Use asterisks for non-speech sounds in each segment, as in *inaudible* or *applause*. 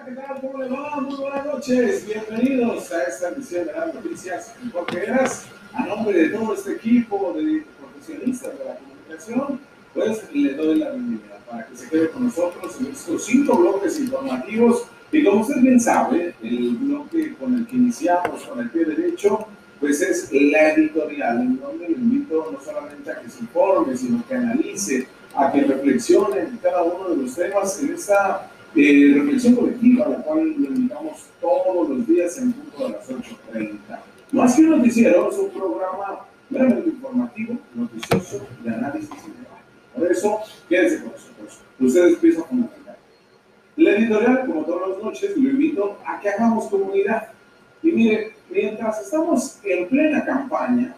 Hola, ¿qué tal? ¿Cómo le va? Muy buenas noches. Bienvenidos a esta edición de las noticias eras A nombre de todo este equipo de profesionistas de la comunicación, pues le doy la bienvenida para que se quede con nosotros en estos cinco bloques informativos. Y como usted bien sabe, el bloque con el que iniciamos con el pie derecho, pues es la editorial, en donde le invito no solamente a que se informe, sino que analice, a que reflexione en cada uno de los temas en esta eh, reflexión colectiva, la cual lo invitamos todos los días en punto de las 8.30. Más que un noticiero, es un programa meramente informativo, noticioso, de análisis y debate. Por eso, quédense con nosotros. Ustedes piensan fundamental. La editorial, como todas las noches, lo invito a que hagamos comunidad. Y mire, mientras estamos en plena campaña,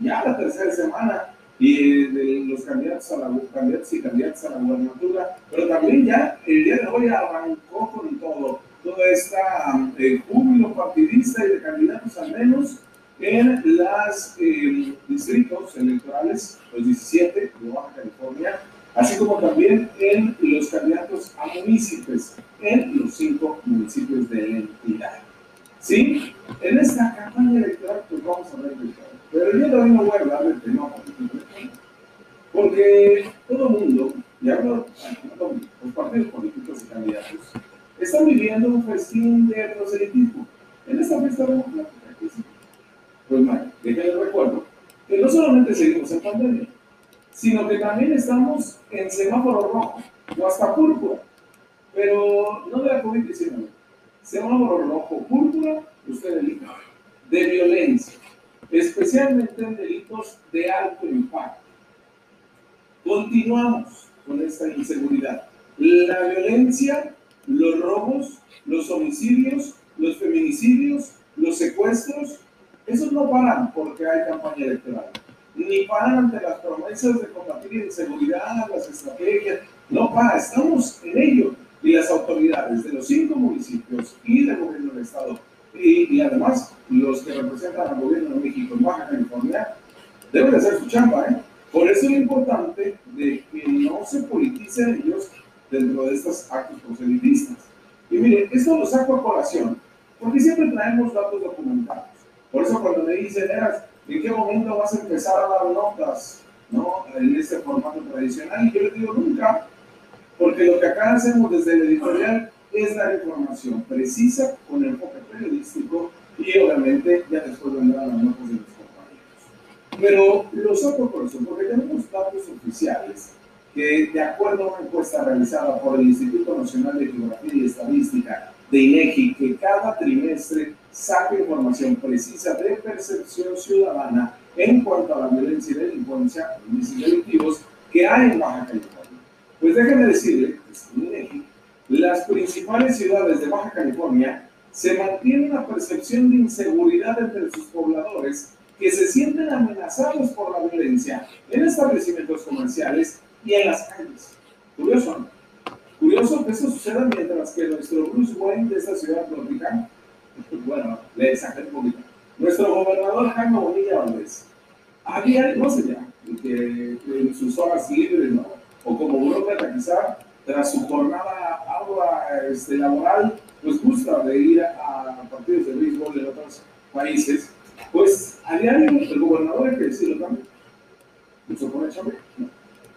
ya la tercera semana, y de los candidatos, a la, candidatos y candidatas a la gubernatura, pero también ya el día de hoy arrancó con todo, toda esta eh, júbilo partidista y de candidatos al menos en los eh, distritos electorales, los 17 de Baja California, así como también en los candidatos a municipios en los cinco municipios de la entidad. ¿Sí? En esta campaña electoral, pues vamos a ver de pero yo también no voy a hablar del tema. Porque todo el mundo, y hablo los partidos políticos y candidatos, están viviendo un festín de proselitismo en esta fiesta democrática. Pues mal, déjenme recuerdo que no solamente seguimos en pandemia, sino que también estamos en semáforo rojo o hasta púrpura, pero no de la COVID-19. Semáforo rojo, púrpura, usted elija, de violencia especialmente en delitos de alto impacto. Continuamos con esta inseguridad. La violencia, los robos, los homicidios, los feminicidios, los secuestros, esos no paran porque hay campaña electoral, ni paran ante las promesas de combatir inseguridad, las estrategias, no para, estamos en ello. Y las autoridades de los cinco municipios y del gobierno del Estado y, además los que representan al gobierno de México en Baja California deben hacer su chamba. ¿eh? Por eso es importante de que no se politicen ellos dentro de estos actos proselitistas. Y miren, esto lo saco a colación, porque siempre traemos datos documentados. Por eso cuando me dicen, ¿en qué momento vas a empezar a dar notas ¿no? en este formato tradicional? Y yo les digo, nunca, porque lo que acá hacemos desde el editorial es dar información precisa con enfoque periodístico y obviamente ya después vendrán las notas de los compañeros. Pero lo saco por eso, porque tenemos datos oficiales que de acuerdo a una encuesta realizada por el Instituto Nacional de Geografía y Estadística de INEGI, que cada trimestre saca información precisa de percepción ciudadana en cuanto a la violencia y delincuencia, índices delictivos que hay en Baja California. Pues déjenme decirle, las principales ciudades de Baja California se mantiene una percepción de inseguridad entre sus pobladores que se sienten amenazados por la violencia en establecimientos comerciales y en las calles. Curioso, ¿no? Curioso que eso suceda mientras que nuestro Bruce Wayne de esta ciudad tropical, *laughs* bueno, le exageré un poquito, nuestro gobernador Jaime Bonilla Valdés, había, no sé ya, que, en sus horas libres, ¿no? O como burócrata quizá, tras su jornada este, laboral, pues gusta de ir a, partidos de béisbol en otros países, pues a diario el gobernador, hay que decirlo también, se pone ¿no?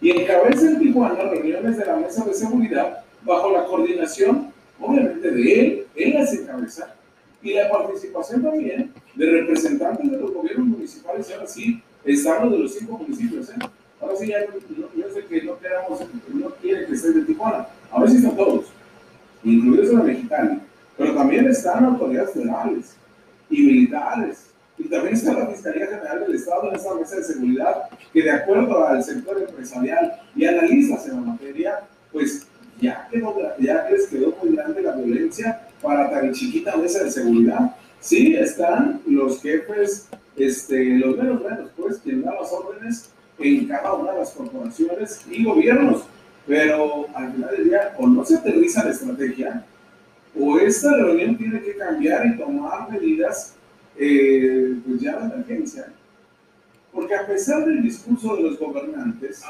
y encabeza en Tijuana reuniones de la mesa de seguridad bajo la coordinación, obviamente, de él, él las encabeza, y la participación también de representantes de los gobiernos municipales, y ahora sí, están de los cinco municipios, ¿eh? Ahora sí, ya yo sé que no queramos, no quiere que esté de Tijuana. Ahora sí están todos, incluidos la mexicana. Pero también están autoridades federales y militares. Y también está la Fiscalía General del Estado en esta mesa de seguridad, que de acuerdo al sector empresarial y analistas en la materia, pues ya, quedó, ya les quedó muy grande la violencia para tan chiquita mesa de seguridad. Sí, están los jefes, este, los menos menos, pues, quien da las órdenes en cada una de las corporaciones y gobiernos. Pero al final del día, o no se aterriza la estrategia, o esta reunión tiene que cambiar y tomar medidas eh, pues ya de emergencia. Porque a pesar del discurso de los gobernantes,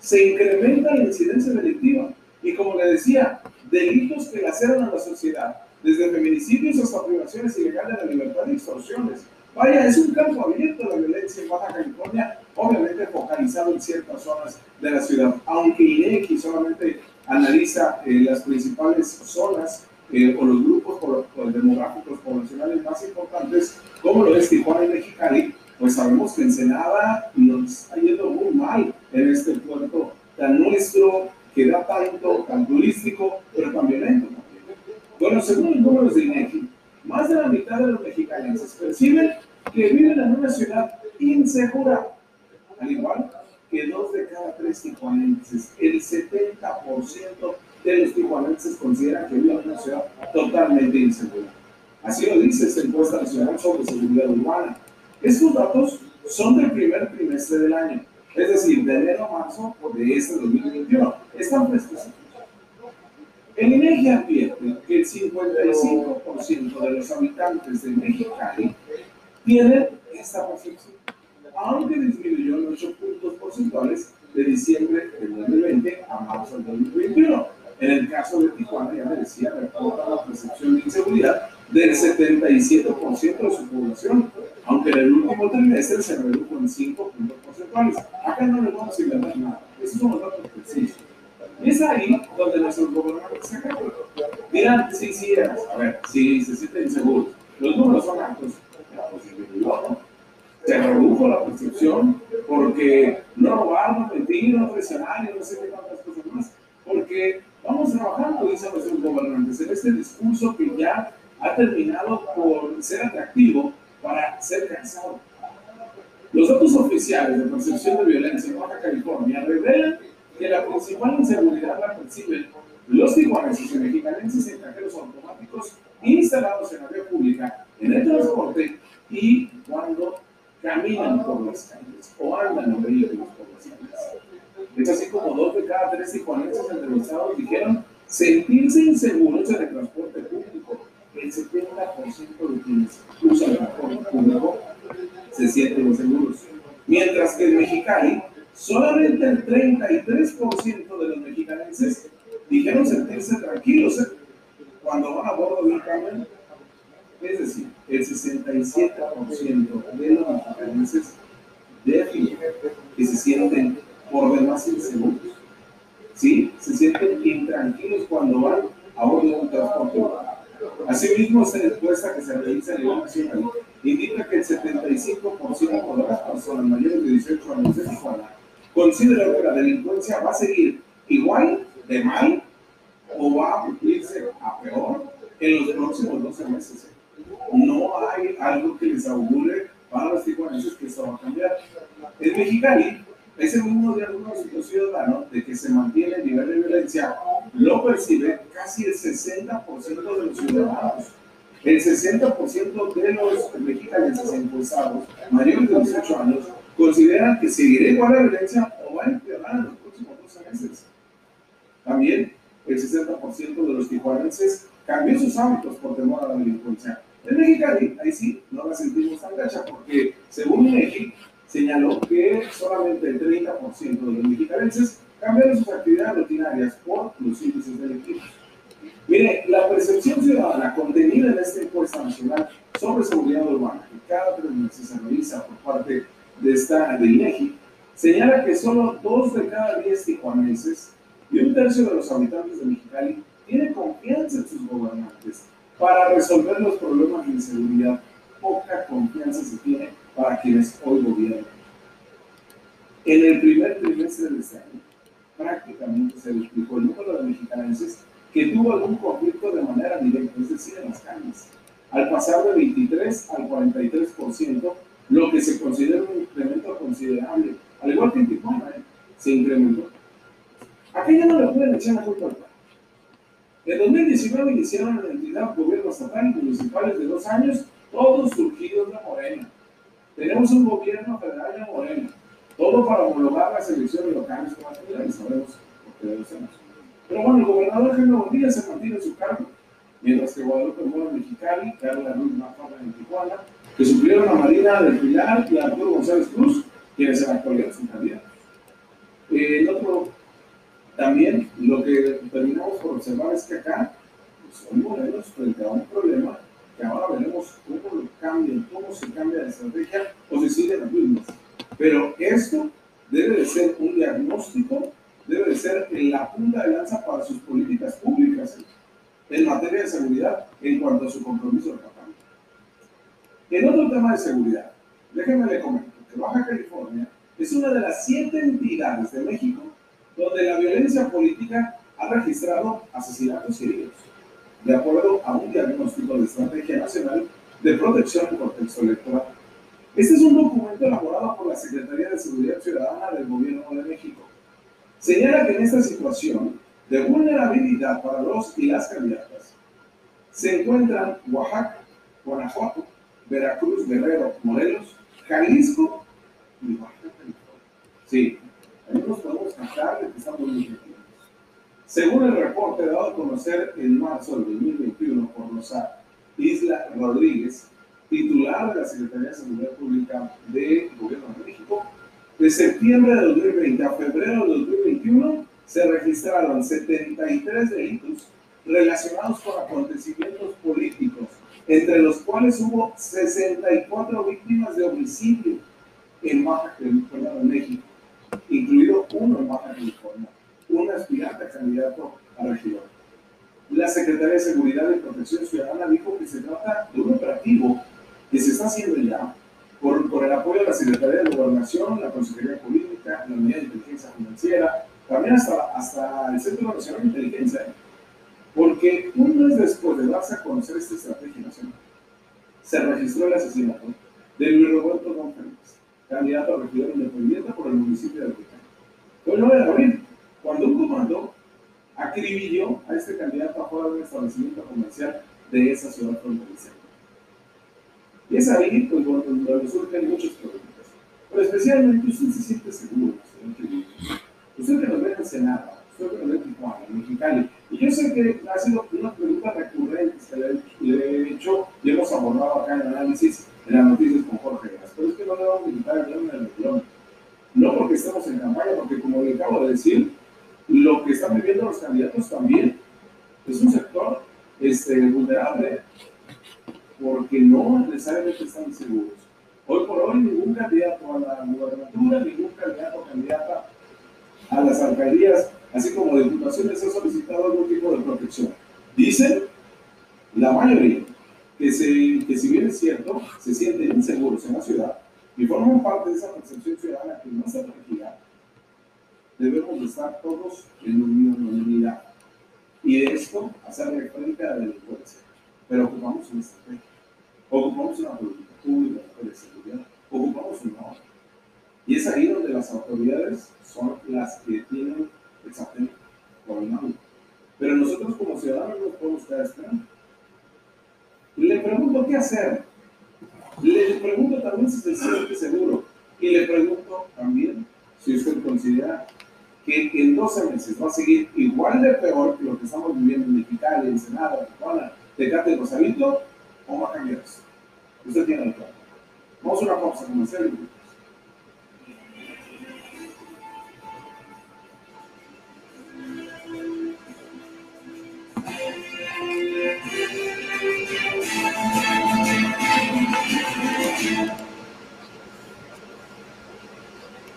se incrementa la incidencia delictiva. Y como le decía, delitos que laceran a la sociedad, desde feminicidios hasta privaciones ilegales de la libertad y extorsiones. Vaya, es un campo abierto la violencia en Baja California, obviamente focalizado en ciertas zonas de la ciudad, aunque INEGI solamente analiza eh, las principales zonas eh, o los grupos demográficos poblacionales más importantes, como lo es Tijuana y Mexicali, pues sabemos que Ensenada nos está yendo muy mal en este puerto tan nuestro, que da tanto, tan turístico, pero tan violento Bueno, según los números de INEGI, más de la mitad de los mexicanos perciben que viven en una ciudad insegura, al igual que dos de cada tres tijuanenses, el 70% de los tijuanenses consideran que viven en una ciudad totalmente insegura. Así lo dice esta encuesta nacional sobre seguridad urbana. Estos datos son del primer trimestre del año, es decir, de enero a marzo de este 2021. Están frescos. El INEGI advierte que el 55% de los habitantes de Mexicali tienen esta percepción, aunque disminuyó en 8 puntos porcentuales de diciembre del 2020 a marzo del 2021. En el caso de Tijuana, ya me decía, reporta la percepción de inseguridad del 77% de su población, aunque en el último trimestre se redujo en 5 puntos porcentuales. Acá no le vamos a inventar nada, esos son los datos precisos. Y es ahí donde nuestros gobernantes se acaban. Dirán, sí, sí, a ver, sí, se sienten inseguros. Los números son altos. Se redujo la percepción porque no robar, no mentir, no presionar y no sé qué tantas cosas más. Porque vamos trabajando, dicen nuestros gobernantes, en este discurso que ya ha terminado por ser atractivo para ser cansado. Los datos oficiales de percepción de violencia en Baja California revelan que la principal inseguridad la perciben los tijuanenses y mexicanenses en cajeros automáticos instalados en la vía pública, en el transporte y cuando caminan por las calles o andan en vehículos por las calles. Es así como dos de cada tres tijuanenses entrevistados dijeron sentirse inseguros en el transporte público el 70% de quienes usan el transporte público se sienten inseguros. Mientras que en Mexicali, solamente el 33% de los mexicanenses dijeron sentirse tranquilos ¿eh? cuando van a bordo de un camión. Es decir, el 67% de los mexicanenses definen que se sienten por demás inseguros. ¿Sí? Se sienten intranquilos cuando van a un transporte Asimismo, esta encuesta que se realiza a nivel nacional indica que el 75% de las personas mayores de 18 años de Tijuana consideran que la delincuencia va a seguir igual de mal o va a cumplirse a peor en los próximos 12 meses. No hay algo que les augure para los tijuanenses que esto va a cambiar. En Mexicali, ese mismo diagnóstico ciudadano de que se mantiene el nivel de violencia lo percibe casi el 60% de los ciudadanos. El 60% de los mexicanos encuestados mayores de 18 años consideran que seguirá igual la violencia o va a empeorar en los próximos 12 meses. También el 60% de los tijuanenses cambió sus hábitos por temor a la delincuencia. En Mexicali, ahí sí, no la sentimos tan gacha porque según México señaló que solamente el 30% de los mexicanos cambiaron sus actividades rutinarias por los índices delictivos. Mire, la percepción ciudadana contenida en esta encuesta nacional sobre seguridad urbana, que cada tres meses se realiza por parte de esta de INEGI, señala que solo dos de cada diez tijuanenses y un tercio de los habitantes de Mexicali tienen confianza en sus gobernantes para resolver los problemas de inseguridad. Poca confianza se tiene para quienes hoy gobiernan. En el primer trimestre de este año, prácticamente se explicó el número de mexicanos que tuvo algún conflicto de manera directa, es decir, en las calles, al pasar de 23 al 43%, lo que se considera un incremento considerable. Al igual que en Tijuana, ¿eh? se incrementó. Aquí ya no le pueden echar la culpa al. En 2019 iniciaron la entidad gobierno estatal y municipales de dos años, todos surgidos de Morena. Tenemos un gobierno federal de Morena, todo para homologar las elecciones locales como y sabemos por qué. Pero bueno, el gobernador Jaime Bonilla se mantiene en su cargo, mientras que Guadalupe Mora Mexicali, Carla Ruiz Mafara en Tijuana, que suplieron a Marina del Pilar y a Arturo González Cruz, quienes se han actualidad su candidatos. El otro También lo que terminamos observar es que acá pues, hoy Morelos frente a un problema que ahora veremos cómo lo cambian, cómo se cambia la estrategia o se siguen las mismas. Pero esto debe de ser un diagnóstico, debe de ser la punta de lanza para sus políticas públicas en materia de seguridad en cuanto a su compromiso de campaña. En otro tema de seguridad, déjenme le comento que Baja California es una de las siete entidades de México donde la violencia política ha registrado asesinatos y heridos, de acuerdo a un diagnóstico de Estrategia Nacional de Protección en Contexto Electoral. Este es un documento elaborado por la Secretaría de Seguridad Ciudadana del Gobierno de México. Señala que en esta situación de vulnerabilidad para los y las candidatas se encuentran Oaxaca, Guanajuato, Veracruz, Guerrero, Morelos, Jalisco y Baja California. Sí, ahí nos podemos cantar de que estamos muy bien. Según el reporte dado a conocer en marzo del 2021 por Rosa Isla Rodríguez, titular de la Secretaría de Seguridad Pública del Gobierno de México, de septiembre de 2020 a febrero de 2021 se registraron 73 delitos relacionados con acontecimientos políticos, entre los cuales hubo 64 víctimas de homicidio en Baja California, México, incluido uno en Baja California, un aspirante a candidato a regidor. La Secretaría de Seguridad y Protección Ciudadana dijo que se trata de un operativo que se está haciendo ya por, por el apoyo de la Secretaría de Gobernación, la Consejería Política, la Unidad de Inteligencia Financiera, también hasta, hasta el Centro Nacional de Inteligencia, porque un mes después de darse a conocer esta estrategia nacional, se registró el asesinato de Luis Roberto González, candidato a regidor independiente por el municipio de Albuquerque. Fue el 9 de abril, cuando un comando acribilló a este candidato afuera de un establecimiento comercial de esa ciudad fronteriza. Y es ahí pues, donde surgen muchos problemas. Pero especialmente usted se siente seguro, señor Usted que nos ve en Senado, usted que nos ve en Tijuana, en Mexicali. Y yo sé que ha sido una pregunta recurrente que le he hecho y hemos abordado acá en el análisis en las noticias con Jorge Gas. Pero es que no le vamos a invitar a en el región. No porque estemos en campaña, porque como le acabo de decir, lo que están viviendo los candidatos también es un sector este, vulnerable porque no necesariamente están seguros. Hoy por hoy ningún candidato a la gubernatura, ningún candidato o candidata a las alcaldías, así como diputaciones, ha solicitado algún tipo de protección. Dicen la mayoría que, se, que si bien es cierto, se sienten inseguros en la ciudad y forman parte de esa percepción ciudadana que no se regida, debemos estar todos en unidad. Y de esto hacerle frente a la delincuencia. Pero ocupamos una estrategia, ocupamos una política pública de seguridad, ocupamos una otra. Y es ahí donde las autoridades son las que tienen el sartén el mano. Pero nosotros como ciudadanos no podemos quedar esperando. Le pregunto qué hacer. Le pregunto también si se siente seguro. Y le pregunto también si usted considera que en 12 meses va a seguir igual de peor que lo que estamos viviendo en Mexicali, en Senado,